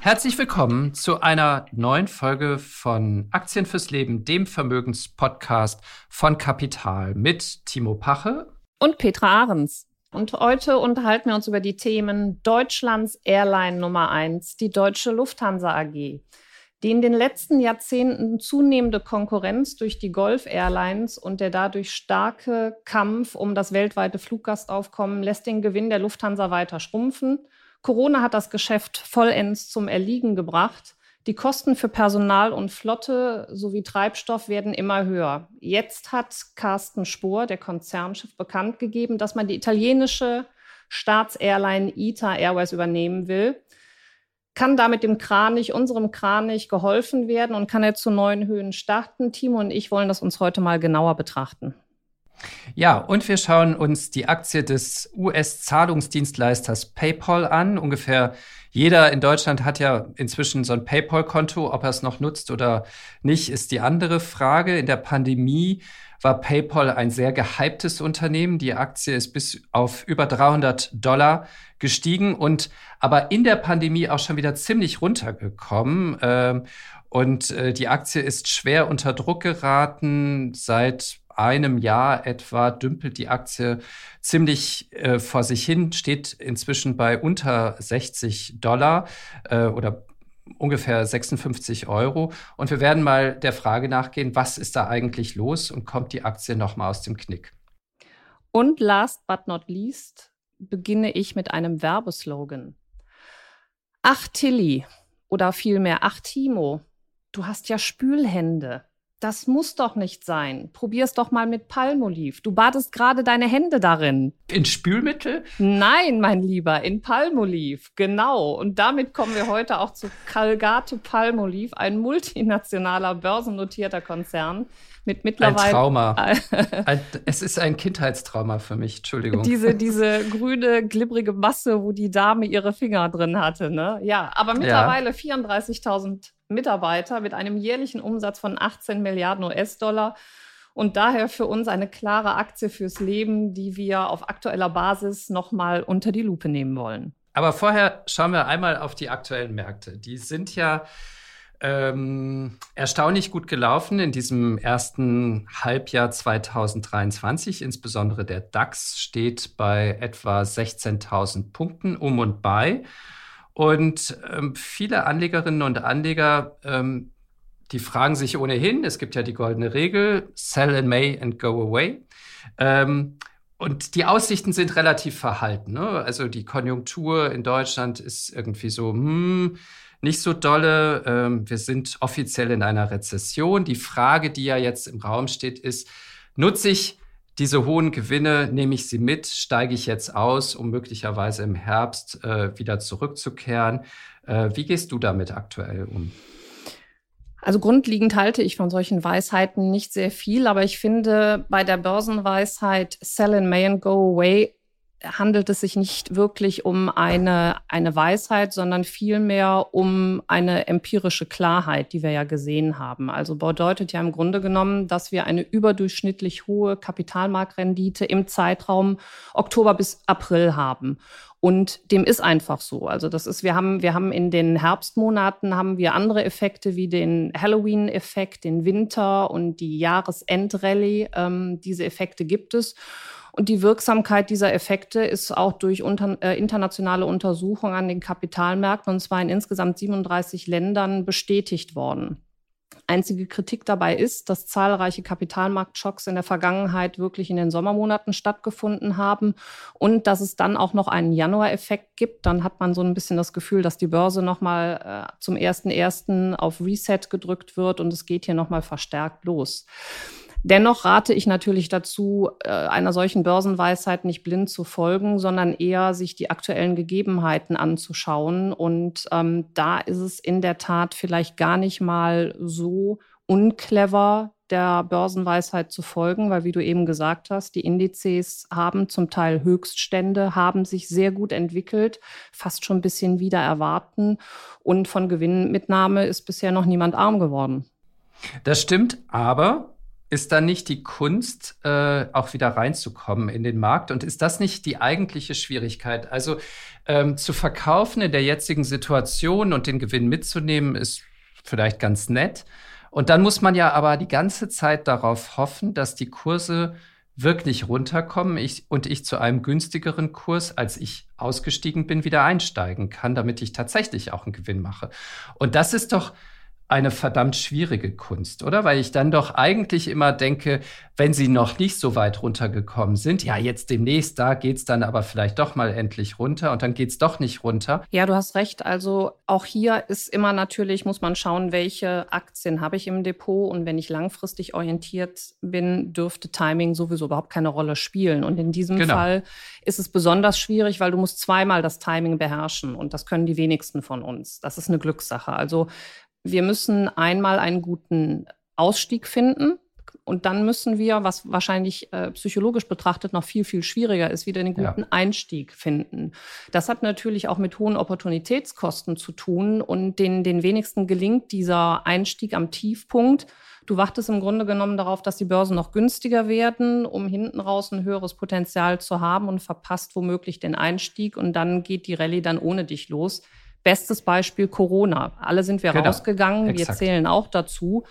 Herzlich willkommen zu einer neuen Folge von Aktien fürs Leben, dem Vermögenspodcast von Kapital mit Timo Pache und Petra Ahrens. Und heute unterhalten wir uns über die Themen Deutschlands Airline Nummer 1, die Deutsche Lufthansa AG. Die in den letzten Jahrzehnten zunehmende Konkurrenz durch die Gulf Airlines und der dadurch starke Kampf um das weltweite Fluggastaufkommen lässt den Gewinn der Lufthansa weiter schrumpfen Corona hat das Geschäft vollends zum Erliegen gebracht. Die Kosten für Personal und Flotte sowie Treibstoff werden immer höher. Jetzt hat Carsten Spohr, der Konzernchef, bekannt gegeben, dass man die italienische Staatsairline ITA Airways übernehmen will. Kann damit dem Kranich, unserem Kranich, geholfen werden und kann er zu neuen Höhen starten? Timo und ich wollen das uns heute mal genauer betrachten. Ja, und wir schauen uns die Aktie des US-Zahlungsdienstleisters PayPal an. Ungefähr jeder in Deutschland hat ja inzwischen so ein PayPal-Konto. Ob er es noch nutzt oder nicht, ist die andere Frage. In der Pandemie war PayPal ein sehr gehyptes Unternehmen. Die Aktie ist bis auf über 300 Dollar gestiegen und aber in der Pandemie auch schon wieder ziemlich runtergekommen. Ähm, und äh, die Aktie ist schwer unter Druck geraten. Seit einem Jahr etwa dümpelt die Aktie ziemlich äh, vor sich hin, steht inzwischen bei unter 60 Dollar äh, oder ungefähr 56 Euro. Und wir werden mal der Frage nachgehen, was ist da eigentlich los und kommt die Aktie nochmal aus dem Knick? Und last but not least beginne ich mit einem Werbeslogan. Ach Tilly oder vielmehr Ach Timo, du hast ja Spülhände. Das muss doch nicht sein. Probier's doch mal mit Palmoliv. Du badest gerade deine Hände darin. In Spülmittel? Nein, mein Lieber, in Palmoliv. Genau. Und damit kommen wir heute auch zu Calgate Palmoliv, ein multinationaler börsennotierter Konzern mit mittlerweile. Ein Trauma. ein, es ist ein Kindheitstrauma für mich. Entschuldigung. Diese, diese grüne, glibbrige Masse, wo die Dame ihre Finger drin hatte, ne? Ja, aber mittlerweile ja. 34.000 Mitarbeiter mit einem jährlichen Umsatz von 18 Milliarden US-Dollar und daher für uns eine klare Aktie fürs Leben, die wir auf aktueller Basis nochmal unter die Lupe nehmen wollen. Aber vorher schauen wir einmal auf die aktuellen Märkte. Die sind ja ähm, erstaunlich gut gelaufen in diesem ersten Halbjahr 2023. Insbesondere der DAX steht bei etwa 16.000 Punkten um und bei. Und ähm, viele Anlegerinnen und Anleger, ähm, die fragen sich ohnehin, es gibt ja die goldene Regel, sell in May and go away. Ähm, und die Aussichten sind relativ verhalten. Ne? Also die Konjunktur in Deutschland ist irgendwie so, hm, nicht so dolle. Ähm, wir sind offiziell in einer Rezession. Die Frage, die ja jetzt im Raum steht, ist, nutze ich diese hohen Gewinne nehme ich sie mit, steige ich jetzt aus, um möglicherweise im Herbst äh, wieder zurückzukehren. Äh, wie gehst du damit aktuell um? Also grundlegend halte ich von solchen Weisheiten nicht sehr viel, aber ich finde bei der Börsenweisheit Sell in May and Go Away handelt es sich nicht wirklich um eine, eine Weisheit, sondern vielmehr um eine empirische Klarheit, die wir ja gesehen haben. Also bedeutet ja im Grunde genommen, dass wir eine überdurchschnittlich hohe Kapitalmarktrendite im Zeitraum Oktober bis April haben. Und dem ist einfach so. Also das ist, wir haben, wir haben in den Herbstmonaten haben wir andere Effekte wie den Halloween-Effekt, den Winter und die Jahresendrallye. Ähm, diese Effekte gibt es. Und die Wirksamkeit dieser Effekte ist auch durch unter, äh, internationale Untersuchungen an den Kapitalmärkten, und zwar in insgesamt 37 Ländern, bestätigt worden. Einzige Kritik dabei ist, dass zahlreiche Kapitalmarktschocks in der Vergangenheit wirklich in den Sommermonaten stattgefunden haben und dass es dann auch noch einen Januar-Effekt gibt. Dann hat man so ein bisschen das Gefühl, dass die Börse nochmal äh, zum ersten auf Reset gedrückt wird und es geht hier nochmal verstärkt los. Dennoch rate ich natürlich dazu, äh, einer solchen Börsenweisheit nicht blind zu folgen, sondern eher sich die aktuellen Gegebenheiten anzuschauen. Und ähm, da ist es in der Tat vielleicht gar nicht mal so unclever, der Börsenweisheit zu folgen, weil wie du eben gesagt hast, die Indizes haben zum Teil Höchststände, haben sich sehr gut entwickelt, fast schon ein bisschen wieder erwarten und von Gewinnmitnahme ist bisher noch niemand arm geworden. Das stimmt, aber ist dann nicht die Kunst, äh, auch wieder reinzukommen in den Markt? Und ist das nicht die eigentliche Schwierigkeit? Also ähm, zu verkaufen in der jetzigen Situation und den Gewinn mitzunehmen, ist vielleicht ganz nett. Und dann muss man ja aber die ganze Zeit darauf hoffen, dass die Kurse wirklich runterkommen ich, und ich zu einem günstigeren Kurs, als ich ausgestiegen bin, wieder einsteigen kann, damit ich tatsächlich auch einen Gewinn mache. Und das ist doch eine verdammt schwierige Kunst, oder? Weil ich dann doch eigentlich immer denke, wenn sie noch nicht so weit runtergekommen sind, ja, jetzt demnächst, da geht's dann aber vielleicht doch mal endlich runter und dann geht's doch nicht runter. Ja, du hast recht. Also auch hier ist immer natürlich, muss man schauen, welche Aktien habe ich im Depot und wenn ich langfristig orientiert bin, dürfte Timing sowieso überhaupt keine Rolle spielen. Und in diesem genau. Fall ist es besonders schwierig, weil du musst zweimal das Timing beherrschen und das können die wenigsten von uns. Das ist eine Glückssache. Also wir müssen einmal einen guten Ausstieg finden. Und dann müssen wir, was wahrscheinlich äh, psychologisch betrachtet noch viel, viel schwieriger ist, wieder einen guten ja. Einstieg finden. Das hat natürlich auch mit hohen Opportunitätskosten zu tun. Und den, den wenigsten gelingt dieser Einstieg am Tiefpunkt. Du wartest im Grunde genommen darauf, dass die Börsen noch günstiger werden, um hinten raus ein höheres Potenzial zu haben und verpasst womöglich den Einstieg. Und dann geht die Rallye dann ohne dich los. Bestes Beispiel Corona. Alle sind wir genau. rausgegangen, Exakt. wir zählen auch dazu.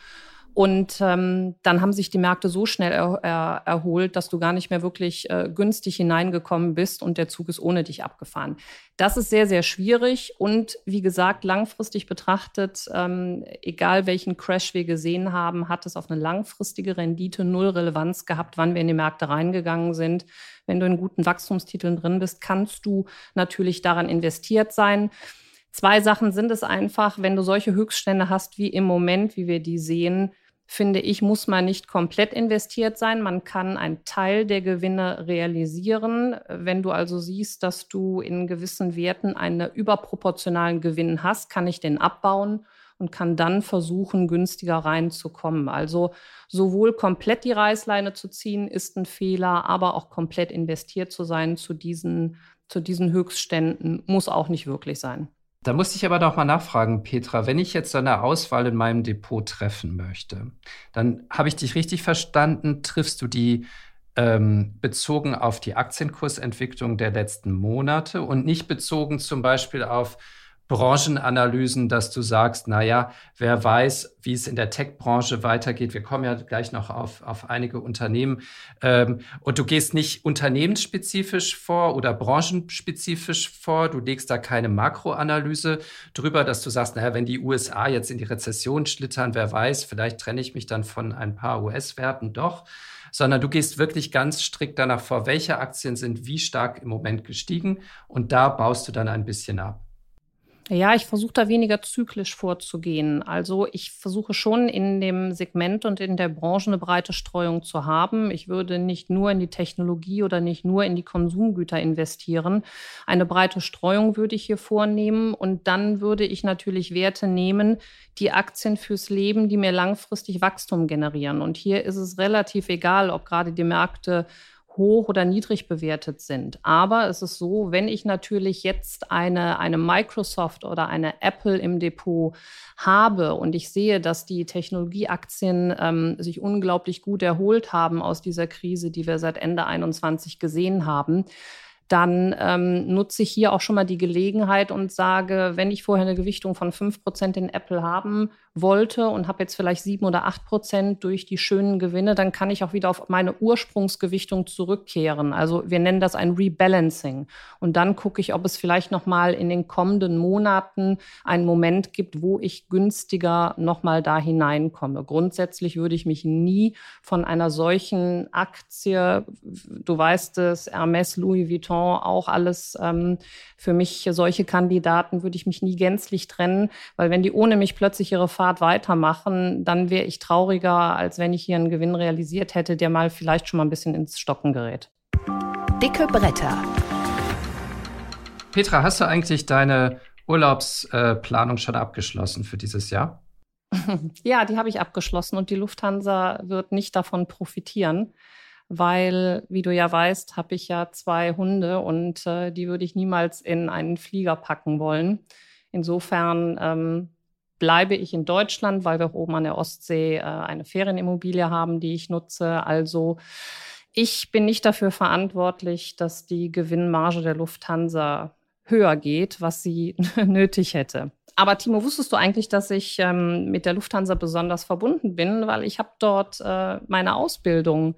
Und ähm, dann haben sich die Märkte so schnell er, er, erholt, dass du gar nicht mehr wirklich äh, günstig hineingekommen bist und der Zug ist ohne dich abgefahren. Das ist sehr, sehr schwierig und wie gesagt, langfristig betrachtet, ähm, egal welchen Crash wir gesehen haben, hat es auf eine langfristige Rendite null Relevanz gehabt, wann wir in die Märkte reingegangen sind. Wenn du in guten Wachstumstiteln drin bist, kannst du natürlich daran investiert sein. Zwei Sachen sind es einfach, wenn du solche Höchststände hast wie im Moment, wie wir die sehen, finde ich, muss man nicht komplett investiert sein. Man kann einen Teil der Gewinne realisieren. Wenn du also siehst, dass du in gewissen Werten einen überproportionalen Gewinn hast, kann ich den abbauen und kann dann versuchen, günstiger reinzukommen. Also sowohl komplett die Reißleine zu ziehen, ist ein Fehler, aber auch komplett investiert zu sein zu diesen, zu diesen Höchstständen muss auch nicht wirklich sein. Da musste ich aber noch mal nachfragen, Petra, wenn ich jetzt so eine Auswahl in meinem Depot treffen möchte, dann habe ich dich richtig verstanden, triffst du die ähm, bezogen auf die Aktienkursentwicklung der letzten Monate und nicht bezogen zum Beispiel auf Branchenanalysen, dass du sagst, na ja, wer weiß, wie es in der Tech-Branche weitergeht. Wir kommen ja gleich noch auf, auf einige Unternehmen. Ähm, und du gehst nicht unternehmensspezifisch vor oder branchenspezifisch vor. Du legst da keine Makroanalyse drüber, dass du sagst, naja, wenn die USA jetzt in die Rezession schlittern, wer weiß, vielleicht trenne ich mich dann von ein paar US-Werten doch sondern du gehst wirklich ganz strikt danach vor, welche Aktien sind wie stark im Moment gestiegen und da baust du dann ein bisschen ab. Ja, ich versuche da weniger zyklisch vorzugehen. Also ich versuche schon in dem Segment und in der Branche eine breite Streuung zu haben. Ich würde nicht nur in die Technologie oder nicht nur in die Konsumgüter investieren. Eine breite Streuung würde ich hier vornehmen und dann würde ich natürlich Werte nehmen, die Aktien fürs Leben, die mir langfristig Wachstum generieren. Und hier ist es relativ egal, ob gerade die Märkte hoch oder niedrig bewertet sind. Aber es ist so, wenn ich natürlich jetzt eine, eine Microsoft oder eine Apple im Depot habe und ich sehe, dass die Technologieaktien ähm, sich unglaublich gut erholt haben aus dieser Krise, die wir seit Ende 21 gesehen haben, dann ähm, nutze ich hier auch schon mal die Gelegenheit und sage, wenn ich vorher eine Gewichtung von 5% in Apple haben wollte und habe jetzt vielleicht 7 oder 8% durch die schönen Gewinne, dann kann ich auch wieder auf meine Ursprungsgewichtung zurückkehren. Also wir nennen das ein Rebalancing. Und dann gucke ich, ob es vielleicht noch mal in den kommenden Monaten einen Moment gibt, wo ich günstiger noch mal da hineinkomme. Grundsätzlich würde ich mich nie von einer solchen Aktie, du weißt es, Hermes, Louis Vuitton, Vuitton, auch alles ähm, für mich solche Kandidaten würde ich mich nie gänzlich trennen, weil wenn die ohne mich plötzlich ihre Farbe Pfad weitermachen, dann wäre ich trauriger, als wenn ich hier einen Gewinn realisiert hätte, der mal vielleicht schon mal ein bisschen ins Stocken gerät. Dicke Bretter. Petra, hast du eigentlich deine Urlaubsplanung schon abgeschlossen für dieses Jahr? Ja, die habe ich abgeschlossen und die Lufthansa wird nicht davon profitieren, weil, wie du ja weißt, habe ich ja zwei Hunde und äh, die würde ich niemals in einen Flieger packen wollen. Insofern ähm, bleibe ich in Deutschland, weil wir oben an der Ostsee äh, eine Ferienimmobilie haben, die ich nutze. Also ich bin nicht dafür verantwortlich, dass die Gewinnmarge der Lufthansa höher geht, was sie nötig hätte. Aber Timo, wusstest du eigentlich, dass ich ähm, mit der Lufthansa besonders verbunden bin, weil ich habe dort äh, meine Ausbildung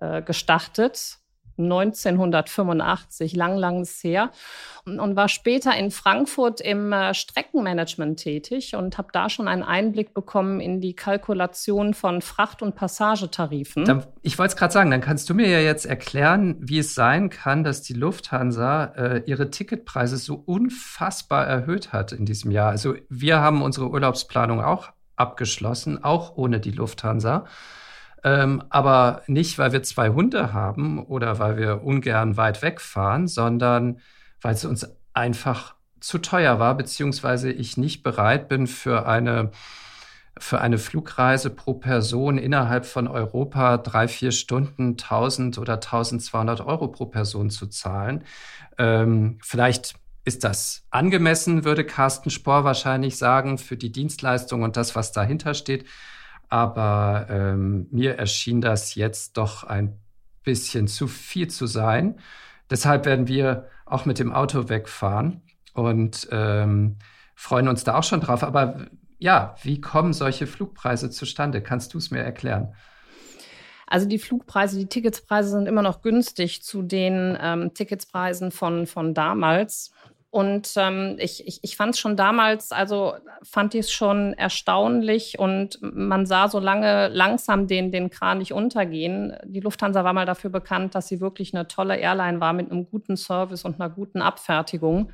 äh, gestartet 1985, lang, lang her, und, und, war später in Frankfurt im äh, Streckenmanagement tätig und habe da schon einen Einblick bekommen in die Kalkulation von Fracht- und Passagetarifen. Dann, ich wollte es gerade sagen, dann kannst du mir ja jetzt erklären, wie es sein kann, dass die Lufthansa äh, ihre Ticketpreise so unfassbar erhöht hat in diesem Jahr. Also wir haben unsere Urlaubsplanung auch abgeschlossen, auch ohne die Lufthansa. Ähm, aber nicht, weil wir zwei Hunde haben oder weil wir ungern weit wegfahren, sondern weil es uns einfach zu teuer war, beziehungsweise ich nicht bereit bin für eine für eine Flugreise pro Person innerhalb von Europa drei, vier Stunden 1000 oder 1200 Euro pro Person zu zahlen. Ähm, vielleicht ist das angemessen, würde Carsten Spohr wahrscheinlich sagen, für die Dienstleistung und das, was dahinter steht. Aber ähm, mir erschien das jetzt doch ein bisschen zu viel zu sein. Deshalb werden wir auch mit dem Auto wegfahren und ähm, freuen uns da auch schon drauf. Aber ja, wie kommen solche Flugpreise zustande? Kannst du es mir erklären? Also die Flugpreise, die Ticketspreise sind immer noch günstig zu den ähm, Ticketspreisen von, von damals. Und ähm, ich, ich, ich fand es schon damals, also fand ich es schon erstaunlich und man sah so lange langsam den, den Kranich untergehen. Die Lufthansa war mal dafür bekannt, dass sie wirklich eine tolle Airline war mit einem guten Service und einer guten Abfertigung.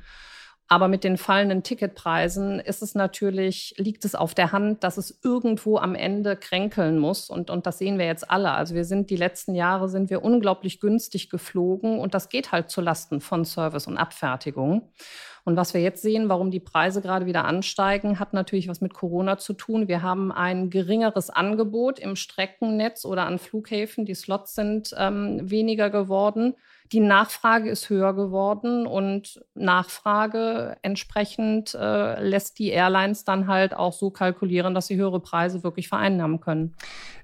Aber mit den fallenden Ticketpreisen ist es natürlich, liegt es auf der Hand, dass es irgendwo am Ende kränkeln muss. Und, und das sehen wir jetzt alle. Also wir sind die letzten Jahre sind wir unglaublich günstig geflogen und das geht halt zu Lasten von Service und Abfertigung. Und was wir jetzt sehen, warum die Preise gerade wieder ansteigen, hat natürlich was mit Corona zu tun. Wir haben ein geringeres Angebot im Streckennetz oder an Flughäfen. Die Slots sind ähm, weniger geworden. Die Nachfrage ist höher geworden und Nachfrage entsprechend äh, lässt die Airlines dann halt auch so kalkulieren, dass sie höhere Preise wirklich vereinnahmen können.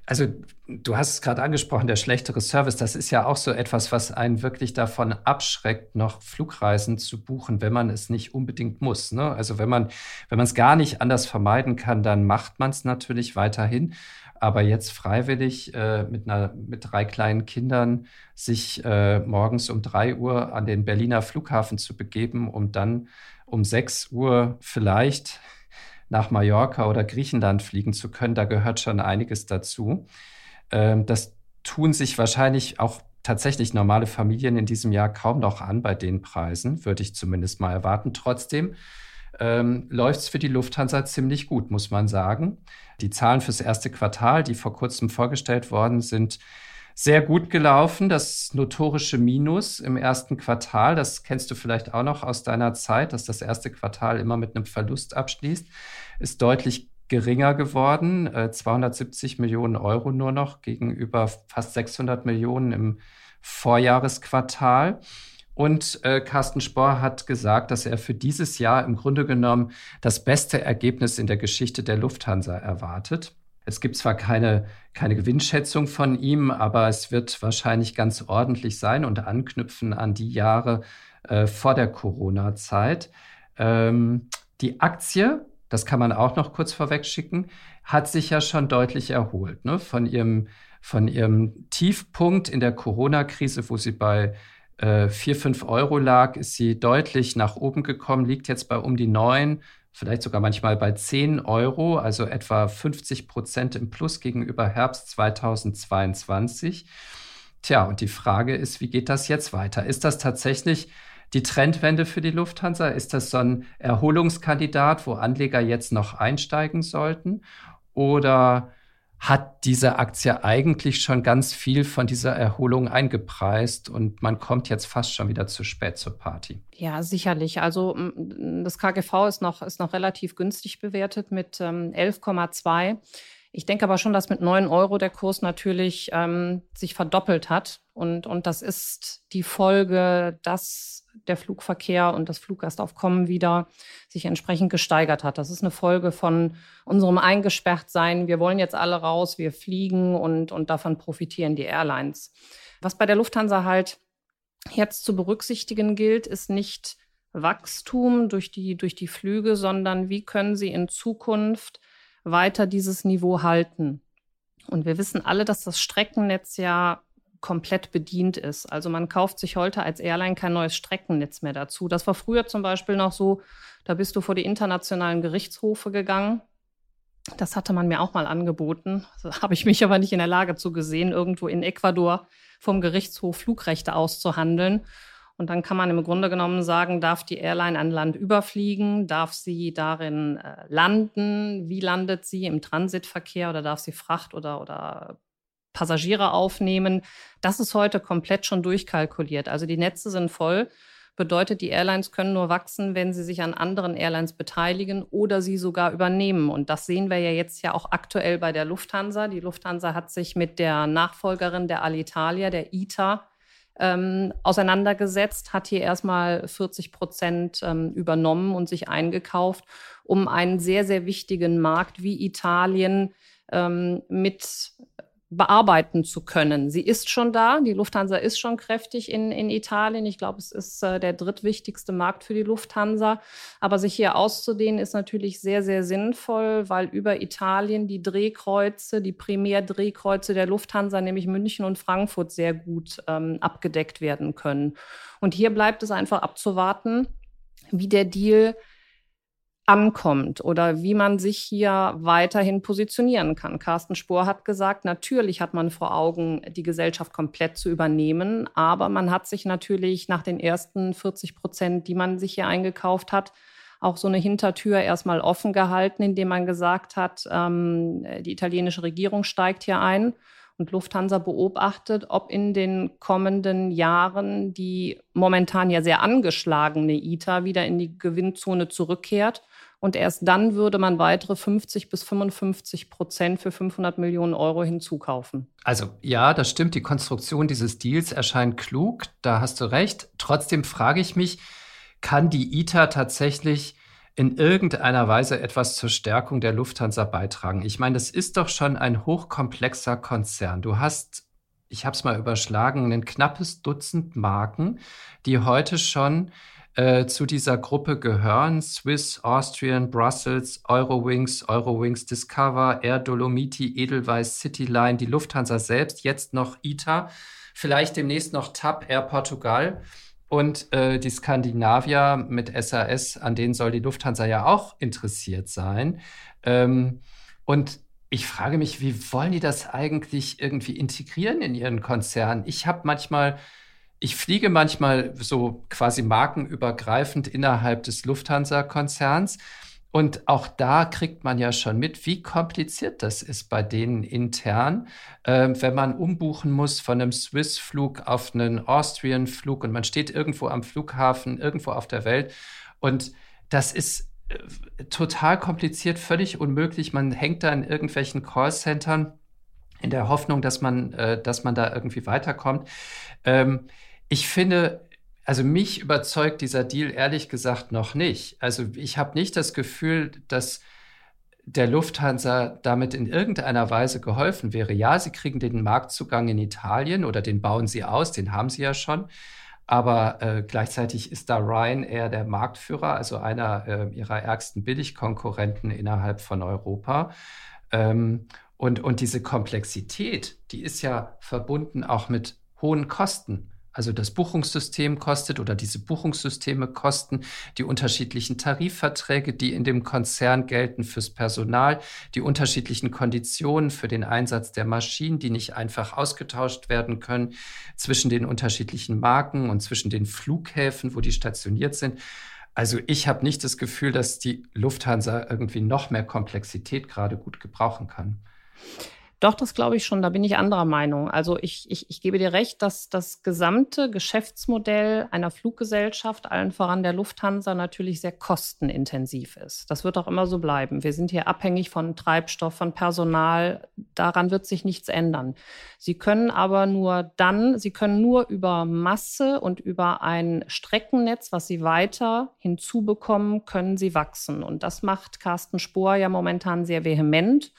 Also du hast es gerade angesprochen, der schlechtere Service, das ist ja auch so etwas, was einen wirklich davon abschreckt, noch Flugreisen zu buchen, wenn man es nicht unbedingt muss. Ne? Also wenn man wenn man es gar nicht anders vermeiden kann, dann macht man es natürlich weiterhin. Aber jetzt freiwillig äh, mit, einer, mit drei kleinen Kindern sich äh, morgens um drei Uhr an den Berliner Flughafen zu begeben, um dann um sechs Uhr vielleicht nach Mallorca oder Griechenland fliegen zu können, da gehört schon einiges dazu. Ähm, das tun sich wahrscheinlich auch tatsächlich normale Familien in diesem Jahr kaum noch an bei den Preisen, würde ich zumindest mal erwarten. Trotzdem ähm, läuft es für die Lufthansa ziemlich gut, muss man sagen. Die Zahlen fürs erste Quartal, die vor kurzem vorgestellt worden sind, sehr gut gelaufen. Das notorische Minus im ersten Quartal, das kennst du vielleicht auch noch aus deiner Zeit, dass das erste Quartal immer mit einem Verlust abschließt, ist deutlich geringer geworden. 270 äh, Millionen Euro nur noch gegenüber fast 600 Millionen im Vorjahresquartal. Und äh, Carsten Spohr hat gesagt, dass er für dieses Jahr im Grunde genommen das beste Ergebnis in der Geschichte der Lufthansa erwartet. Es gibt zwar keine, keine Gewinnschätzung von ihm, aber es wird wahrscheinlich ganz ordentlich sein und anknüpfen an die Jahre äh, vor der Corona-Zeit. Ähm, die Aktie, das kann man auch noch kurz vorweg schicken, hat sich ja schon deutlich erholt ne? von, ihrem, von ihrem Tiefpunkt in der Corona-Krise, wo sie bei äh, 4, 5 Euro lag, ist sie deutlich nach oben gekommen, liegt jetzt bei um die 9, vielleicht sogar manchmal bei 10 Euro, also etwa 50 Prozent im Plus gegenüber Herbst 2022. Tja, und die Frage ist, wie geht das jetzt weiter? Ist das tatsächlich die Trendwende für die Lufthansa? Ist das so ein Erholungskandidat, wo Anleger jetzt noch einsteigen sollten? Oder hat diese Aktie eigentlich schon ganz viel von dieser Erholung eingepreist und man kommt jetzt fast schon wieder zu spät zur Party. Ja, sicherlich. Also das KGV ist noch, ist noch relativ günstig bewertet mit ähm, 11,2. Ich denke aber schon, dass mit 9 Euro der Kurs natürlich ähm, sich verdoppelt hat. Und, und das ist die Folge, dass der Flugverkehr und das Fluggastaufkommen wieder sich entsprechend gesteigert hat. Das ist eine Folge von unserem Eingesperrtsein. Wir wollen jetzt alle raus, wir fliegen und, und davon profitieren die Airlines. Was bei der Lufthansa halt jetzt zu berücksichtigen gilt, ist nicht Wachstum durch die, durch die Flüge, sondern wie können sie in Zukunft weiter dieses Niveau halten. Und wir wissen alle, dass das Streckennetz ja komplett bedient ist. Also man kauft sich heute als Airline kein neues Streckennetz mehr dazu. Das war früher zum Beispiel noch so, da bist du vor die internationalen Gerichtshofe gegangen. Das hatte man mir auch mal angeboten. Da habe ich mich aber nicht in der Lage zu gesehen, irgendwo in Ecuador vom Gerichtshof Flugrechte auszuhandeln. Und dann kann man im Grunde genommen sagen, darf die Airline ein Land überfliegen, darf sie darin äh, landen, wie landet sie im Transitverkehr oder darf sie Fracht oder, oder Passagiere aufnehmen. Das ist heute komplett schon durchkalkuliert. Also die Netze sind voll. Bedeutet, die Airlines können nur wachsen, wenn sie sich an anderen Airlines beteiligen oder sie sogar übernehmen. Und das sehen wir ja jetzt ja auch aktuell bei der Lufthansa. Die Lufthansa hat sich mit der Nachfolgerin der Alitalia, der ITA, ähm, auseinandergesetzt, hat hier erstmal 40 Prozent ähm, übernommen und sich eingekauft, um einen sehr, sehr wichtigen Markt wie Italien ähm, mit bearbeiten zu können. Sie ist schon da. Die Lufthansa ist schon kräftig in, in Italien. Ich glaube, es ist äh, der drittwichtigste Markt für die Lufthansa. Aber sich hier auszudehnen ist natürlich sehr, sehr sinnvoll, weil über Italien die Drehkreuze, die Primärdrehkreuze der Lufthansa, nämlich München und Frankfurt, sehr gut ähm, abgedeckt werden können. Und hier bleibt es einfach abzuwarten, wie der Deal ankommt oder wie man sich hier weiterhin positionieren kann. Carsten Spohr hat gesagt, natürlich hat man vor Augen, die Gesellschaft komplett zu übernehmen, aber man hat sich natürlich nach den ersten 40 Prozent, die man sich hier eingekauft hat, auch so eine Hintertür erstmal offen gehalten, indem man gesagt hat, ähm, die italienische Regierung steigt hier ein und Lufthansa beobachtet, ob in den kommenden Jahren die momentan ja sehr angeschlagene ITA wieder in die Gewinnzone zurückkehrt und erst dann würde man weitere 50 bis 55 Prozent für 500 Millionen Euro hinzukaufen. Also ja, das stimmt. Die Konstruktion dieses Deals erscheint klug. Da hast du recht. Trotzdem frage ich mich, kann die ITA tatsächlich in irgendeiner Weise etwas zur Stärkung der Lufthansa beitragen? Ich meine, das ist doch schon ein hochkomplexer Konzern. Du hast, ich habe es mal überschlagen, ein knappes Dutzend Marken, die heute schon äh, zu dieser Gruppe gehören. Swiss, Austrian, Brussels, Eurowings, Eurowings Discover, Air Dolomiti, Edelweiss, Cityline, die Lufthansa selbst, jetzt noch ITA, vielleicht demnächst noch TAP, Air Portugal und äh, die Skandinavier mit SAS, an denen soll die Lufthansa ja auch interessiert sein. Ähm, und ich frage mich, wie wollen die das eigentlich irgendwie integrieren in ihren Konzern? Ich habe manchmal ich fliege manchmal so quasi markenübergreifend innerhalb des Lufthansa-Konzerns. Und auch da kriegt man ja schon mit, wie kompliziert das ist bei denen intern, äh, wenn man umbuchen muss von einem Swiss-Flug auf einen Austrian-Flug und man steht irgendwo am Flughafen, irgendwo auf der Welt. Und das ist äh, total kompliziert, völlig unmöglich. Man hängt da in irgendwelchen Callcentern in der Hoffnung, dass man, äh, dass man da irgendwie weiterkommt. Ähm, ich finde, also mich überzeugt dieser Deal ehrlich gesagt noch nicht. Also ich habe nicht das Gefühl, dass der Lufthansa damit in irgendeiner Weise geholfen wäre. Ja, sie kriegen den Marktzugang in Italien oder den bauen sie aus, den haben sie ja schon. Aber äh, gleichzeitig ist da Ryanair der Marktführer, also einer äh, ihrer ärgsten Billigkonkurrenten innerhalb von Europa. Ähm, und, und diese Komplexität, die ist ja verbunden auch mit hohen Kosten. Also das Buchungssystem kostet oder diese Buchungssysteme kosten die unterschiedlichen Tarifverträge, die in dem Konzern gelten fürs Personal, die unterschiedlichen Konditionen für den Einsatz der Maschinen, die nicht einfach ausgetauscht werden können zwischen den unterschiedlichen Marken und zwischen den Flughäfen, wo die stationiert sind. Also ich habe nicht das Gefühl, dass die Lufthansa irgendwie noch mehr Komplexität gerade gut gebrauchen kann. Doch, das glaube ich schon. Da bin ich anderer Meinung. Also ich, ich, ich gebe dir recht, dass das gesamte Geschäftsmodell einer Fluggesellschaft, allen voran der Lufthansa, natürlich sehr kostenintensiv ist. Das wird auch immer so bleiben. Wir sind hier abhängig von Treibstoff, von Personal. Daran wird sich nichts ändern. Sie können aber nur dann, Sie können nur über Masse und über ein Streckennetz, was Sie weiter hinzubekommen, können Sie wachsen. Und das macht Carsten Spohr ja momentan sehr vehement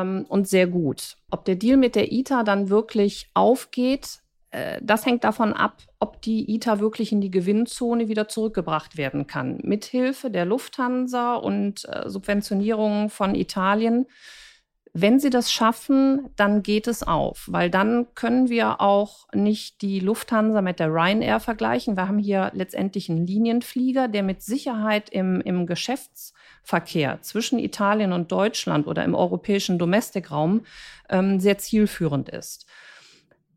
ähm, und sehr gut. Ob der Deal mit der ITA dann wirklich aufgeht, äh, das hängt davon ab, ob die ITA wirklich in die Gewinnzone wieder zurückgebracht werden kann. Mithilfe der Lufthansa und äh, Subventionierung von Italien wenn sie das schaffen, dann geht es auf, weil dann können wir auch nicht die Lufthansa mit der Ryanair vergleichen. Wir haben hier letztendlich einen Linienflieger, der mit Sicherheit im, im Geschäftsverkehr zwischen Italien und Deutschland oder im europäischen Domestikraum ähm, sehr zielführend ist.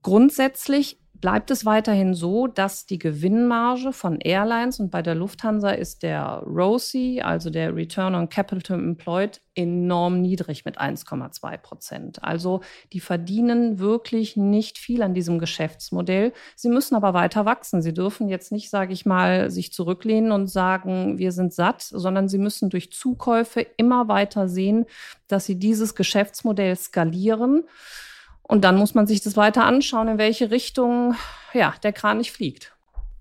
Grundsätzlich bleibt es weiterhin so, dass die Gewinnmarge von Airlines und bei der Lufthansa ist der ROCE, also der Return on Capital Employed, enorm niedrig mit 1,2 Prozent. Also die verdienen wirklich nicht viel an diesem Geschäftsmodell. Sie müssen aber weiter wachsen. Sie dürfen jetzt nicht, sage ich mal, sich zurücklehnen und sagen, wir sind satt, sondern sie müssen durch Zukäufe immer weiter sehen, dass sie dieses Geschäftsmodell skalieren. Und dann muss man sich das weiter anschauen, in welche Richtung ja, der Kranich fliegt.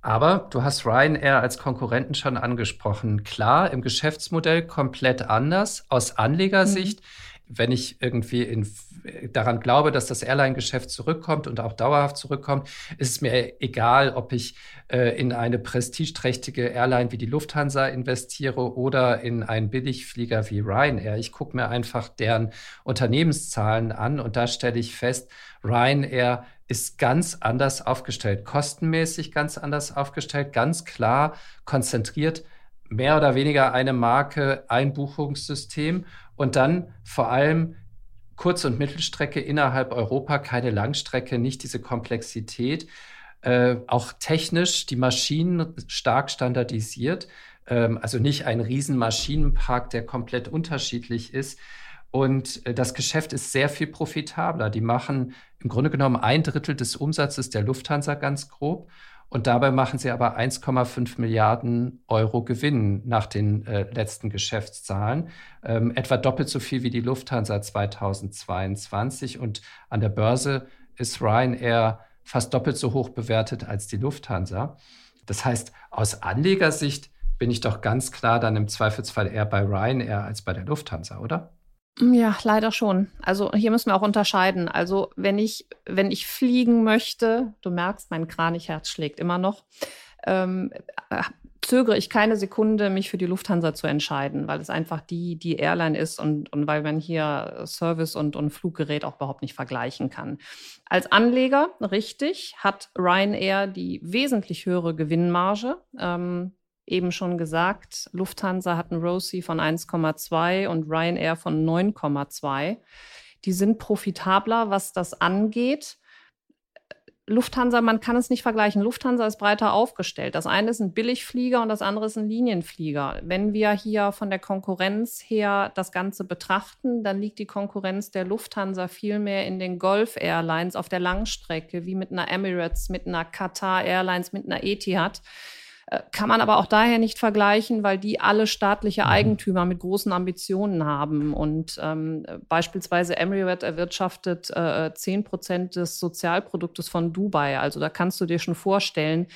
Aber du hast Ryanair als Konkurrenten schon angesprochen. Klar, im Geschäftsmodell komplett anders. Aus Anlegersicht mhm wenn ich irgendwie in, daran glaube, dass das Airline-Geschäft zurückkommt und auch dauerhaft zurückkommt, ist es mir egal, ob ich äh, in eine prestigeträchtige Airline wie die Lufthansa investiere oder in einen Billigflieger wie Ryanair. Ich gucke mir einfach deren Unternehmenszahlen an und da stelle ich fest, Ryanair ist ganz anders aufgestellt, kostenmäßig ganz anders aufgestellt, ganz klar konzentriert mehr oder weniger eine Marke, ein Buchungssystem und dann vor allem Kurz- und Mittelstrecke innerhalb Europa, keine Langstrecke, nicht diese Komplexität. Äh, auch technisch die Maschinen stark standardisiert, ähm, also nicht ein riesen Maschinenpark, der komplett unterschiedlich ist. Und äh, das Geschäft ist sehr viel profitabler. Die machen im Grunde genommen ein Drittel des Umsatzes der Lufthansa ganz grob und dabei machen sie aber 1,5 Milliarden Euro Gewinn nach den äh, letzten Geschäftszahlen. Ähm, etwa doppelt so viel wie die Lufthansa 2022. Und an der Börse ist Ryanair fast doppelt so hoch bewertet als die Lufthansa. Das heißt, aus Anlegersicht bin ich doch ganz klar dann im Zweifelsfall eher bei Ryanair als bei der Lufthansa, oder? Ja, leider schon. Also hier müssen wir auch unterscheiden. Also wenn ich, wenn ich fliegen möchte, du merkst, mein Kranichherz schlägt immer noch, ähm, äh, zögere ich keine Sekunde, mich für die Lufthansa zu entscheiden, weil es einfach die, die Airline ist und, und weil man hier Service und, und Fluggerät auch überhaupt nicht vergleichen kann. Als Anleger, richtig, hat Ryanair die wesentlich höhere Gewinnmarge. Ähm, eben schon gesagt, Lufthansa hat einen ROSI von 1,2 und Ryanair von 9,2. Die sind profitabler, was das angeht. Lufthansa, man kann es nicht vergleichen. Lufthansa ist breiter aufgestellt. Das eine ist ein Billigflieger und das andere ist ein Linienflieger. Wenn wir hier von der Konkurrenz her das Ganze betrachten, dann liegt die Konkurrenz der Lufthansa viel mehr in den Gulf Airlines auf der Langstrecke, wie mit einer Emirates, mit einer Qatar Airlines, mit einer Etihad. Äh, kann man aber auch daher nicht vergleichen, weil die alle staatliche mhm. Eigentümer mit großen Ambitionen haben. Und ähm, beispielsweise Emirates erwirtschaftet äh, 10 Prozent des Sozialproduktes von Dubai. Also da kannst du dir schon vorstellen,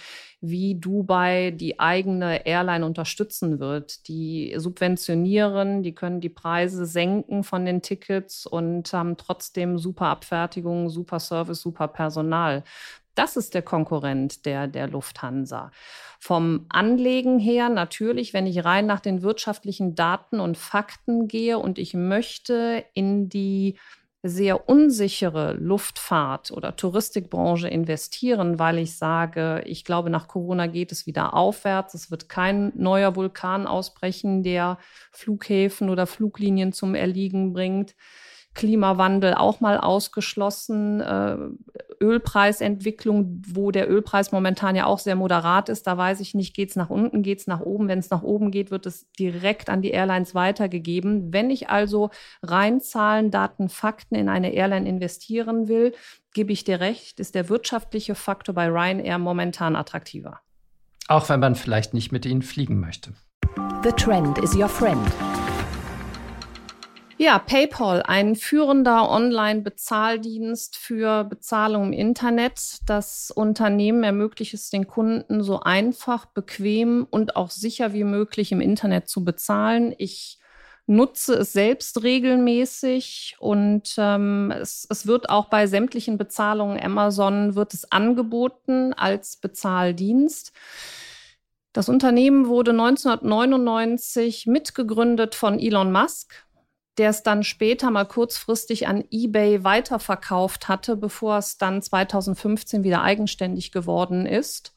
wie Dubai die eigene Airline unterstützen wird. Die subventionieren, die können die Preise senken von den Tickets und haben trotzdem super Abfertigung, super Service, super Personal. Das ist der Konkurrent der, der Lufthansa. Vom Anlegen her natürlich, wenn ich rein nach den wirtschaftlichen Daten und Fakten gehe und ich möchte in die sehr unsichere Luftfahrt oder Touristikbranche investieren, weil ich sage, ich glaube, nach Corona geht es wieder aufwärts. Es wird kein neuer Vulkan ausbrechen, der Flughäfen oder Fluglinien zum Erliegen bringt. Klimawandel auch mal ausgeschlossen. Äh, Ölpreisentwicklung, wo der Ölpreis momentan ja auch sehr moderat ist, da weiß ich nicht, geht es nach unten, geht es nach oben. Wenn es nach oben geht, wird es direkt an die Airlines weitergegeben. Wenn ich also rein Zahlen, Daten, Fakten in eine Airline investieren will, gebe ich dir recht, ist der wirtschaftliche Faktor bei Ryanair momentan attraktiver. Auch wenn man vielleicht nicht mit ihnen fliegen möchte. The Trend is your friend. Ja, PayPal, ein führender Online-Bezahldienst für Bezahlung im Internet. Das Unternehmen ermöglicht es den Kunden so einfach, bequem und auch sicher wie möglich im Internet zu bezahlen. Ich nutze es selbst regelmäßig und ähm, es, es wird auch bei sämtlichen Bezahlungen Amazon wird es angeboten als Bezahldienst. Das Unternehmen wurde 1999 mitgegründet von Elon Musk der es dann später mal kurzfristig an eBay weiterverkauft hatte, bevor es dann 2015 wieder eigenständig geworden ist.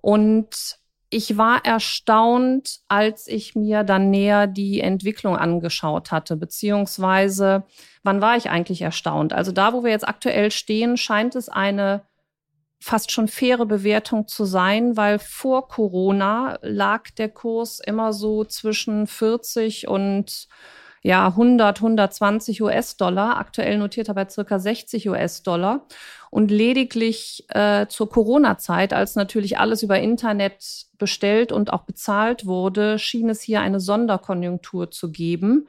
Und ich war erstaunt, als ich mir dann näher die Entwicklung angeschaut hatte, beziehungsweise wann war ich eigentlich erstaunt? Also da, wo wir jetzt aktuell stehen, scheint es eine fast schon faire Bewertung zu sein, weil vor Corona lag der Kurs immer so zwischen 40 und ja 100, 120 US-Dollar, aktuell notiert er bei circa 60 US-Dollar. Und lediglich äh, zur Corona-Zeit, als natürlich alles über Internet bestellt und auch bezahlt wurde, schien es hier eine Sonderkonjunktur zu geben.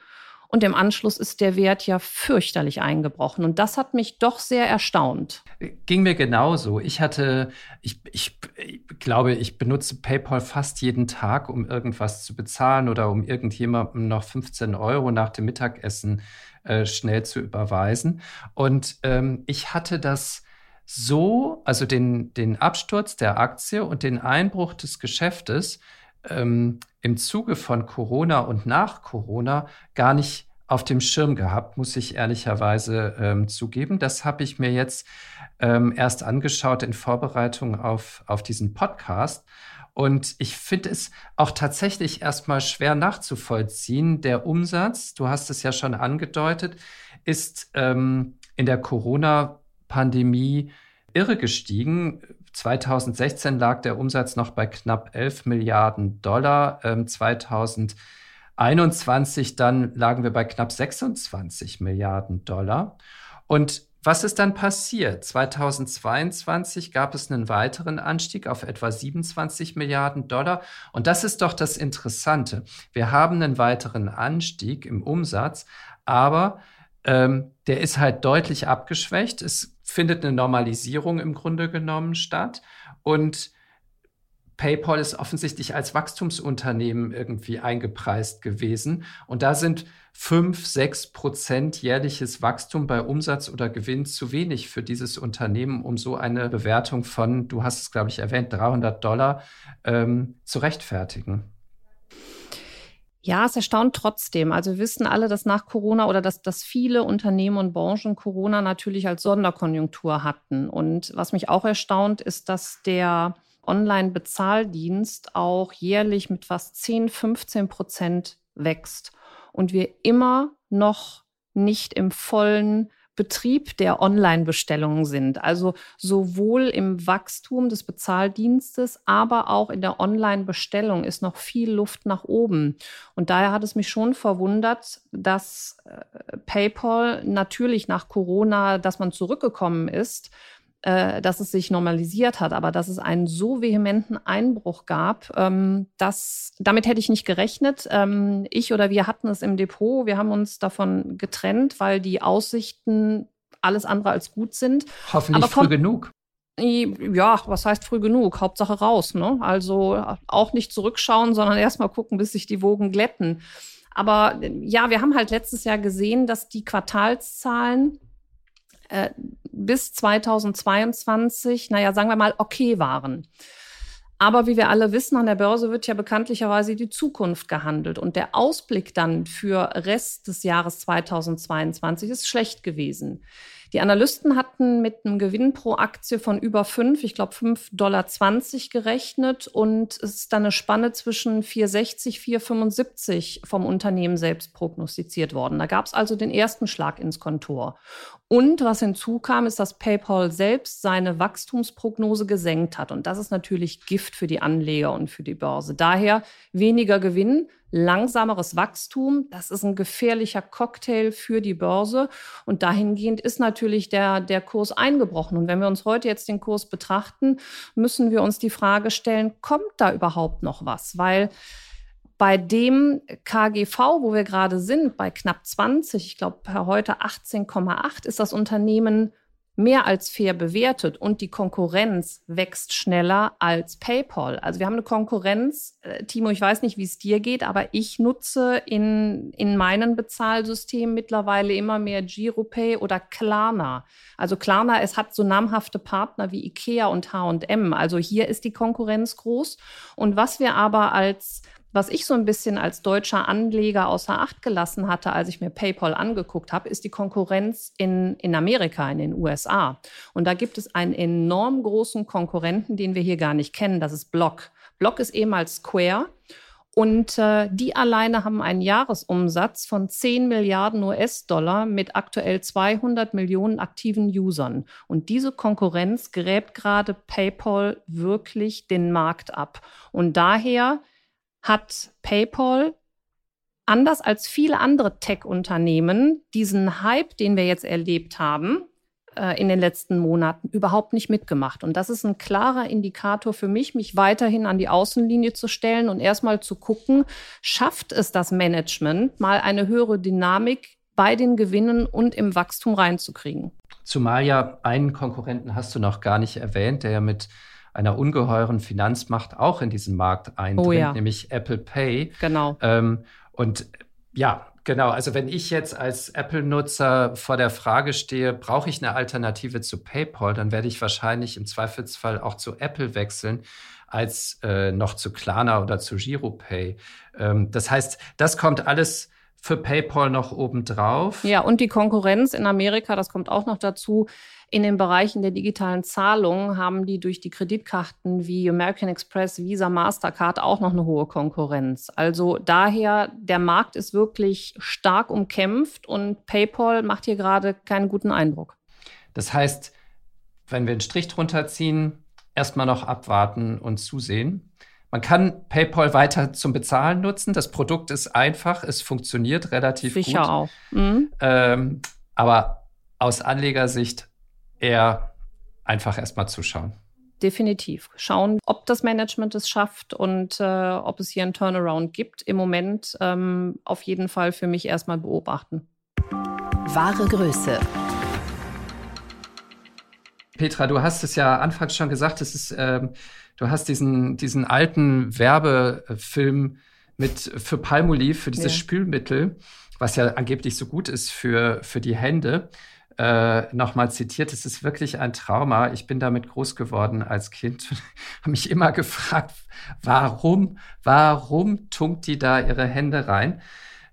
Und im Anschluss ist der Wert ja fürchterlich eingebrochen. Und das hat mich doch sehr erstaunt. Ging mir genauso. Ich hatte, ich, ich, ich glaube, ich benutze PayPal fast jeden Tag, um irgendwas zu bezahlen oder um irgendjemandem noch 15 Euro nach dem Mittagessen äh, schnell zu überweisen. Und ähm, ich hatte das so, also den, den Absturz der Aktie und den Einbruch des Geschäftes ähm, im Zuge von Corona und nach Corona gar nicht auf dem Schirm gehabt, muss ich ehrlicherweise ähm, zugeben. Das habe ich mir jetzt ähm, erst angeschaut in Vorbereitung auf, auf diesen Podcast. Und ich finde es auch tatsächlich erstmal schwer nachzuvollziehen. Der Umsatz, du hast es ja schon angedeutet, ist ähm, in der Corona-Pandemie irre gestiegen. 2016 lag der Umsatz noch bei knapp 11 Milliarden Dollar. Ähm, 2021 dann lagen wir bei knapp 26 Milliarden Dollar. Und was ist dann passiert? 2022 gab es einen weiteren Anstieg auf etwa 27 Milliarden Dollar. Und das ist doch das Interessante. Wir haben einen weiteren Anstieg im Umsatz, aber ähm, der ist halt deutlich abgeschwächt. Es findet eine Normalisierung im Grunde genommen statt. Und PayPal ist offensichtlich als Wachstumsunternehmen irgendwie eingepreist gewesen. Und da sind fünf, sechs Prozent jährliches Wachstum bei Umsatz oder Gewinn zu wenig für dieses Unternehmen, um so eine Bewertung von, du hast es, glaube ich, erwähnt, 300 Dollar ähm, zu rechtfertigen. Ja, es erstaunt trotzdem. Also wir wissen alle, dass nach Corona oder dass, dass viele Unternehmen und Branchen Corona natürlich als Sonderkonjunktur hatten. Und was mich auch erstaunt, ist, dass der Online-Bezahldienst auch jährlich mit fast 10, 15 Prozent wächst und wir immer noch nicht im vollen Betrieb der Online-Bestellungen sind. Also sowohl im Wachstum des Bezahldienstes, aber auch in der Online-Bestellung ist noch viel Luft nach oben. Und daher hat es mich schon verwundert, dass äh, PayPal natürlich nach Corona, dass man zurückgekommen ist, äh, dass es sich normalisiert hat, aber dass es einen so vehementen Einbruch gab, ähm, das, damit hätte ich nicht gerechnet. Ähm, ich oder wir hatten es im Depot, wir haben uns davon getrennt, weil die Aussichten alles andere als gut sind. Hoffentlich aber früh genug. Ja, was heißt früh genug? Hauptsache raus, ne? Also auch nicht zurückschauen, sondern erstmal gucken, bis sich die Wogen glätten. Aber ja, wir haben halt letztes Jahr gesehen, dass die Quartalszahlen äh, bis 2022, naja, sagen wir mal, okay waren. Aber wie wir alle wissen, an der Börse wird ja bekanntlicherweise die Zukunft gehandelt. Und der Ausblick dann für Rest des Jahres 2022 ist schlecht gewesen. Die Analysten hatten mit einem Gewinn pro Aktie von über 5, ich glaube 5,20 Dollar gerechnet und es ist dann eine Spanne zwischen 4,60, 4,75 vom Unternehmen selbst prognostiziert worden. Da gab es also den ersten Schlag ins Kontor. Und was hinzukam, ist, dass PayPal selbst seine Wachstumsprognose gesenkt hat. Und das ist natürlich Gift für die Anleger und für die Börse. Daher weniger Gewinn, langsameres Wachstum. Das ist ein gefährlicher Cocktail für die Börse. Und dahingehend ist natürlich der, der Kurs eingebrochen. Und wenn wir uns heute jetzt den Kurs betrachten, müssen wir uns die Frage stellen, kommt da überhaupt noch was? Weil bei dem KGV, wo wir gerade sind, bei knapp 20, ich glaube per heute 18,8, ist das Unternehmen mehr als fair bewertet und die Konkurrenz wächst schneller als PayPal. Also wir haben eine Konkurrenz. Äh, Timo, ich weiß nicht, wie es dir geht, aber ich nutze in, in meinen Bezahlsystemen mittlerweile immer mehr GiroPay oder Klarna. Also Klarna, es hat so namhafte Partner wie Ikea und H&M. Also hier ist die Konkurrenz groß. Und was wir aber als was ich so ein bisschen als deutscher Anleger außer Acht gelassen hatte, als ich mir PayPal angeguckt habe, ist die Konkurrenz in, in Amerika, in den USA. Und da gibt es einen enorm großen Konkurrenten, den wir hier gar nicht kennen. Das ist Block. Block ist ehemals Square. Und äh, die alleine haben einen Jahresumsatz von 10 Milliarden US-Dollar mit aktuell 200 Millionen aktiven Usern. Und diese Konkurrenz gräbt gerade PayPal wirklich den Markt ab. Und daher hat PayPal anders als viele andere Tech-Unternehmen diesen Hype, den wir jetzt erlebt haben, äh, in den letzten Monaten überhaupt nicht mitgemacht. Und das ist ein klarer Indikator für mich, mich weiterhin an die Außenlinie zu stellen und erstmal zu gucken, schafft es das Management, mal eine höhere Dynamik bei den Gewinnen und im Wachstum reinzukriegen. Zumal ja einen Konkurrenten hast du noch gar nicht erwähnt, der ja mit einer ungeheuren Finanzmacht auch in diesen Markt eindringt, oh ja. nämlich Apple Pay. Genau. Ähm, und ja, genau. Also wenn ich jetzt als Apple-Nutzer vor der Frage stehe, brauche ich eine Alternative zu PayPal, dann werde ich wahrscheinlich im Zweifelsfall auch zu Apple wechseln als äh, noch zu Klarna oder zu GiroPay. Ähm, das heißt, das kommt alles für PayPal noch obendrauf. Ja, und die Konkurrenz in Amerika, das kommt auch noch dazu. In den Bereichen der digitalen Zahlungen haben die durch die Kreditkarten wie American Express, Visa, Mastercard auch noch eine hohe Konkurrenz. Also daher, der Markt ist wirklich stark umkämpft und PayPal macht hier gerade keinen guten Eindruck. Das heißt, wenn wir einen Strich drunter ziehen, erstmal noch abwarten und zusehen. Man kann PayPal weiter zum Bezahlen nutzen. Das Produkt ist einfach, es funktioniert relativ Sicher gut. Sicher auch. Mhm. Ähm, aber aus Anlegersicht eher einfach erstmal zuschauen. Definitiv. Schauen, ob das Management es schafft und äh, ob es hier einen Turnaround gibt. Im Moment ähm, auf jeden Fall für mich erstmal beobachten. Wahre Größe. Petra, du hast es ja anfangs schon gesagt, es ist, ähm, du hast diesen, diesen alten Werbefilm mit für Palmolive, für dieses ja. Spülmittel, was ja angeblich so gut ist für, für die Hände äh, nochmal zitiert. Es ist wirklich ein Trauma. Ich bin damit groß geworden als Kind und habe mich immer gefragt, warum, warum tunkt die da ihre Hände rein?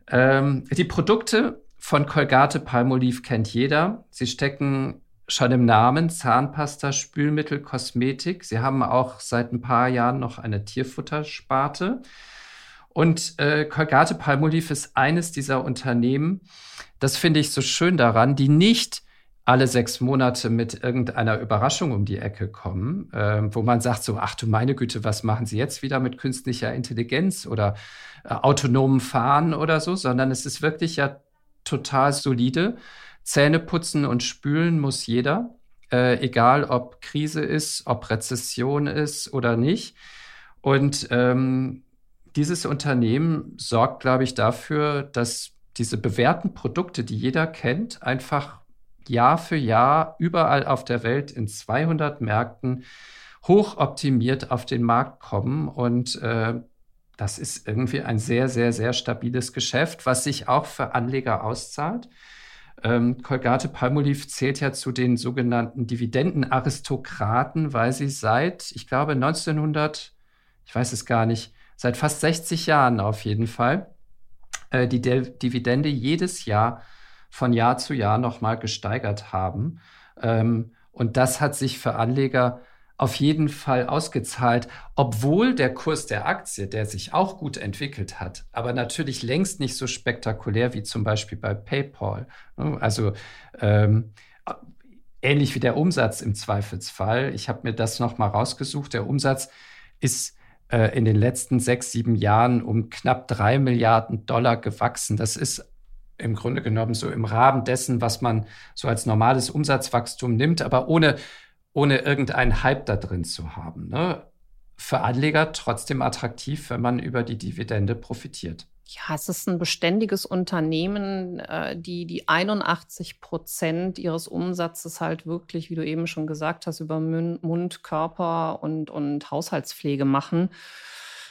Ähm, die Produkte von Colgate Palmolive kennt jeder. Sie stecken schon im Namen Zahnpasta, Spülmittel, Kosmetik. Sie haben auch seit ein paar Jahren noch eine Tierfuttersparte. Und äh, Colgate Palmolive ist eines dieser Unternehmen, das finde ich so schön daran, die nicht alle sechs Monate mit irgendeiner Überraschung um die Ecke kommen, äh, wo man sagt so, ach du meine Güte, was machen Sie jetzt wieder mit künstlicher Intelligenz oder äh, autonomen Fahren oder so, sondern es ist wirklich ja total solide. Zähne putzen und spülen muss jeder, äh, egal ob Krise ist, ob Rezession ist oder nicht. Und ähm, dieses Unternehmen sorgt, glaube ich, dafür, dass diese bewährten Produkte, die jeder kennt, einfach Jahr für Jahr überall auf der Welt in 200 Märkten hochoptimiert auf den Markt kommen. Und äh, das ist irgendwie ein sehr, sehr, sehr stabiles Geschäft, was sich auch für Anleger auszahlt. Ähm, Colgate Palmolive zählt ja zu den sogenannten Dividendenaristokraten, weil sie seit, ich glaube, 1900 ich weiß es gar nicht, seit fast 60 Jahren auf jeden Fall, äh, die De Dividende jedes Jahr von Jahr zu Jahr nochmal gesteigert haben. Ähm, und das hat sich für Anleger auf jeden Fall ausgezahlt, obwohl der Kurs der Aktie, der sich auch gut entwickelt hat, aber natürlich längst nicht so spektakulär wie zum Beispiel bei PayPal. Ne? Also ähm, ähnlich wie der Umsatz im Zweifelsfall. Ich habe mir das nochmal rausgesucht. Der Umsatz ist äh, in den letzten sechs, sieben Jahren um knapp drei Milliarden Dollar gewachsen. Das ist im Grunde genommen so im Rahmen dessen, was man so als normales Umsatzwachstum nimmt, aber ohne, ohne irgendeinen Hype da drin zu haben. Ne? Für Anleger trotzdem attraktiv, wenn man über die Dividende profitiert. Ja, es ist ein beständiges Unternehmen, äh, die die 81 Prozent ihres Umsatzes halt wirklich, wie du eben schon gesagt hast, über Mund, Körper und, und Haushaltspflege machen.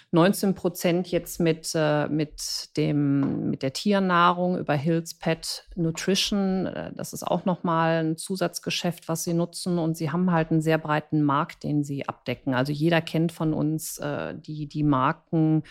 19 Prozent jetzt mit, äh, mit, dem, mit der Tiernahrung über Hills Pet Nutrition. Äh, das ist auch nochmal ein Zusatzgeschäft, was sie nutzen. Und sie haben halt einen sehr breiten Markt, den sie abdecken. Also jeder kennt von uns die, die Marken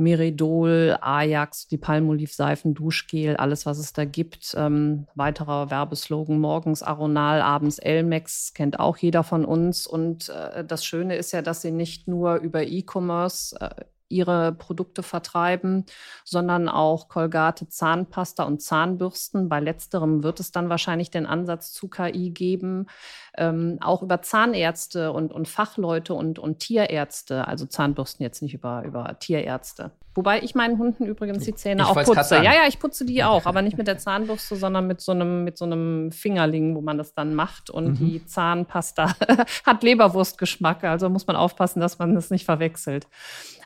Meridol, Ajax, die Palmolivseifen, Duschgel, alles, was es da gibt. Ähm, weiterer Werbeslogan, morgens Aronal, abends Elmex, kennt auch jeder von uns. Und äh, das Schöne ist ja, dass sie nicht nur über E-Commerce äh, ihre Produkte vertreiben, sondern auch Kolgate, Zahnpasta und Zahnbürsten. Bei letzterem wird es dann wahrscheinlich den Ansatz zu KI geben, ähm, auch über Zahnärzte und, und Fachleute und, und Tierärzte, also Zahnbürsten jetzt nicht über, über Tierärzte. Wobei ich meinen Hunden übrigens die Zähne ich auch putze. Ja, ja, ich putze die auch, aber nicht mit der Zahnbürste, sondern mit so einem, mit so einem Fingerling, wo man das dann macht. Und mhm. die Zahnpasta hat Leberwurstgeschmack, also muss man aufpassen, dass man das nicht verwechselt.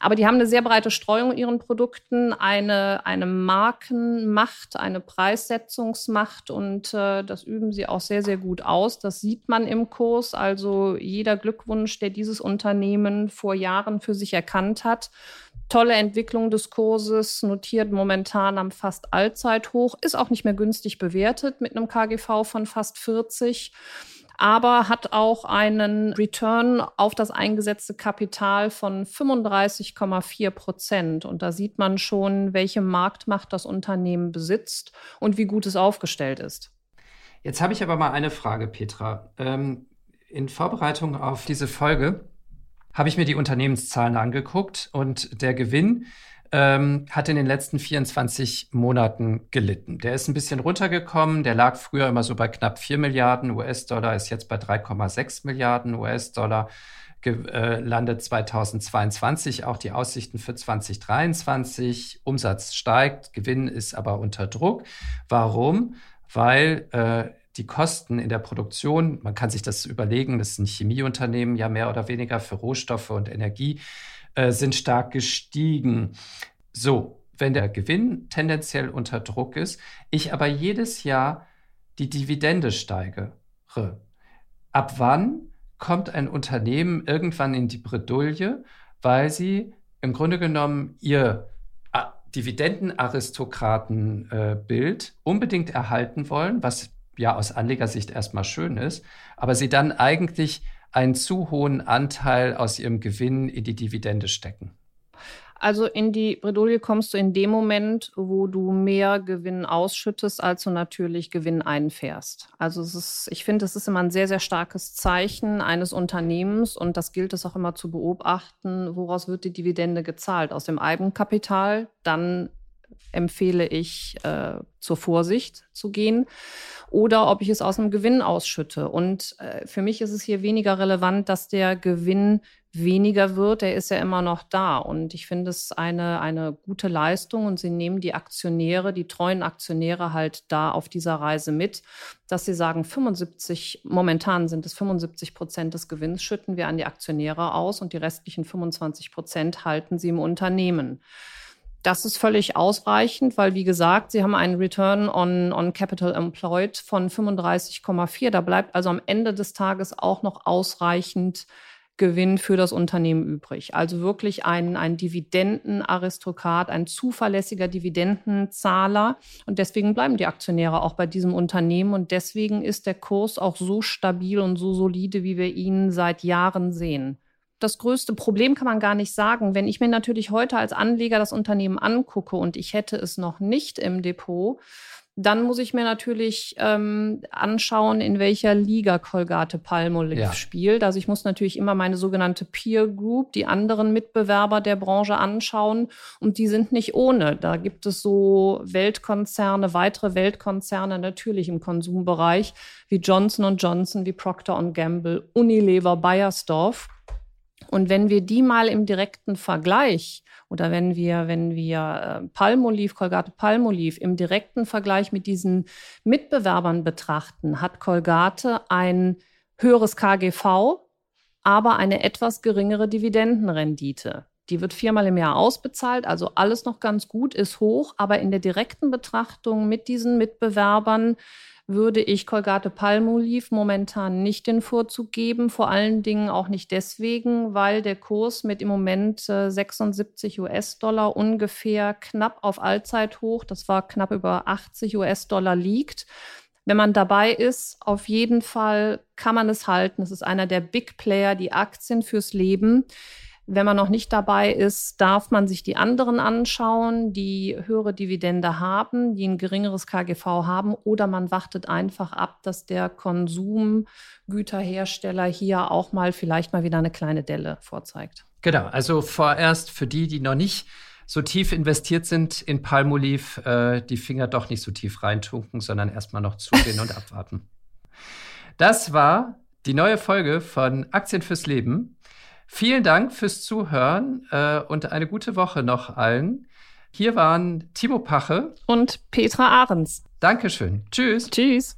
Aber die haben eine sehr breite Streuung in ihren Produkten, eine, eine Markenmacht, eine Preissetzungsmacht und äh, das üben sie auch sehr, sehr gut aus. Das sieht man im Kurs. Also jeder Glückwunsch, der dieses Unternehmen vor Jahren für sich erkannt hat. Tolle Entwicklung des Kurses, notiert momentan am fast Allzeithoch, ist auch nicht mehr günstig bewertet mit einem KGV von fast 40 aber hat auch einen Return auf das eingesetzte Kapital von 35,4 Prozent. Und da sieht man schon, welche Marktmacht das Unternehmen besitzt und wie gut es aufgestellt ist. Jetzt habe ich aber mal eine Frage, Petra. Ähm, in Vorbereitung auf diese Folge habe ich mir die Unternehmenszahlen angeguckt und der Gewinn ähm, hat in den letzten 24 Monaten gelitten. Der ist ein bisschen runtergekommen. Der lag früher immer so bei knapp 4 Milliarden US-Dollar, ist jetzt bei 3,6 Milliarden US-Dollar äh, 2022. Auch die Aussichten für 2023. Umsatz steigt, Gewinn ist aber unter Druck. Warum? Weil äh, die Kosten in der Produktion, man kann sich das überlegen, das ist ein Chemieunternehmen, ja mehr oder weniger für Rohstoffe und Energie, äh, sind stark gestiegen. So, wenn der Gewinn tendenziell unter Druck ist, ich aber jedes Jahr die Dividende steigere, ab wann kommt ein Unternehmen irgendwann in die Bredouille, weil sie im Grunde genommen ihr Dividendenaristokratenbild äh, unbedingt erhalten wollen, was ja aus Anlegersicht erstmal schön ist, aber sie dann eigentlich einen zu hohen Anteil aus ihrem Gewinn in die Dividende stecken? Also in die Bredouille kommst du in dem Moment, wo du mehr Gewinn ausschüttest, als du natürlich Gewinn einfährst. Also ist, ich finde, es ist immer ein sehr, sehr starkes Zeichen eines Unternehmens und das gilt es auch immer zu beobachten, woraus wird die Dividende gezahlt? Aus dem Eigenkapital, dann empfehle ich, äh, zur Vorsicht zu gehen oder ob ich es aus einem Gewinn ausschütte. Und äh, für mich ist es hier weniger relevant, dass der Gewinn weniger wird. Der ist ja immer noch da. Und ich finde es eine, eine gute Leistung. Und sie nehmen die Aktionäre, die treuen Aktionäre halt da auf dieser Reise mit, dass sie sagen, 75, momentan sind es 75 Prozent des Gewinns schütten wir an die Aktionäre aus und die restlichen 25 Prozent halten sie im Unternehmen. Das ist völlig ausreichend, weil, wie gesagt, Sie haben einen Return on, on Capital Employed von 35,4. Da bleibt also am Ende des Tages auch noch ausreichend Gewinn für das Unternehmen übrig. Also wirklich ein, ein Dividendenaristokrat, ein zuverlässiger Dividendenzahler. Und deswegen bleiben die Aktionäre auch bei diesem Unternehmen. Und deswegen ist der Kurs auch so stabil und so solide, wie wir ihn seit Jahren sehen. Das größte Problem kann man gar nicht sagen. Wenn ich mir natürlich heute als Anleger das Unternehmen angucke und ich hätte es noch nicht im Depot, dann muss ich mir natürlich ähm, anschauen, in welcher Liga Colgate Palmolive ja. spielt. Also ich muss natürlich immer meine sogenannte Peer Group, die anderen Mitbewerber der Branche anschauen. Und die sind nicht ohne. Da gibt es so Weltkonzerne, weitere Weltkonzerne natürlich im Konsumbereich, wie Johnson Johnson, wie Procter Gamble, Unilever, Bayersdorf. Und wenn wir die mal im direkten Vergleich oder wenn wir, wenn wir äh, Palmolive, Colgate Palmolive im direkten Vergleich mit diesen Mitbewerbern betrachten, hat Colgate ein höheres KGV, aber eine etwas geringere Dividendenrendite. Die wird viermal im Jahr ausbezahlt, also alles noch ganz gut, ist hoch, aber in der direkten Betrachtung mit diesen Mitbewerbern würde ich Colgate Palmolive momentan nicht den Vorzug geben. Vor allen Dingen auch nicht deswegen, weil der Kurs mit im Moment 76 äh, US-Dollar ungefähr knapp auf Allzeithoch, das war knapp über 80 US-Dollar liegt. Wenn man dabei ist, auf jeden Fall kann man es halten. Es ist einer der Big Player, die Aktien fürs Leben. Wenn man noch nicht dabei ist, darf man sich die anderen anschauen, die höhere Dividende haben, die ein geringeres KGV haben, oder man wartet einfach ab, dass der Konsumgüterhersteller hier auch mal vielleicht mal wieder eine kleine Delle vorzeigt. Genau, also vorerst für die, die noch nicht so tief investiert sind in Palmolive, äh, die Finger doch nicht so tief reintunken, sondern erstmal noch zugehen und abwarten. Das war die neue Folge von Aktien fürs Leben. Vielen Dank fürs Zuhören äh, und eine gute Woche noch allen. Hier waren Timo Pache und Petra Ahrens. Dankeschön. Tschüss. Tschüss.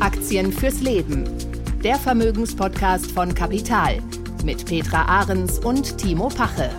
Aktien fürs Leben. Der Vermögenspodcast von Kapital mit Petra Ahrens und Timo Pache.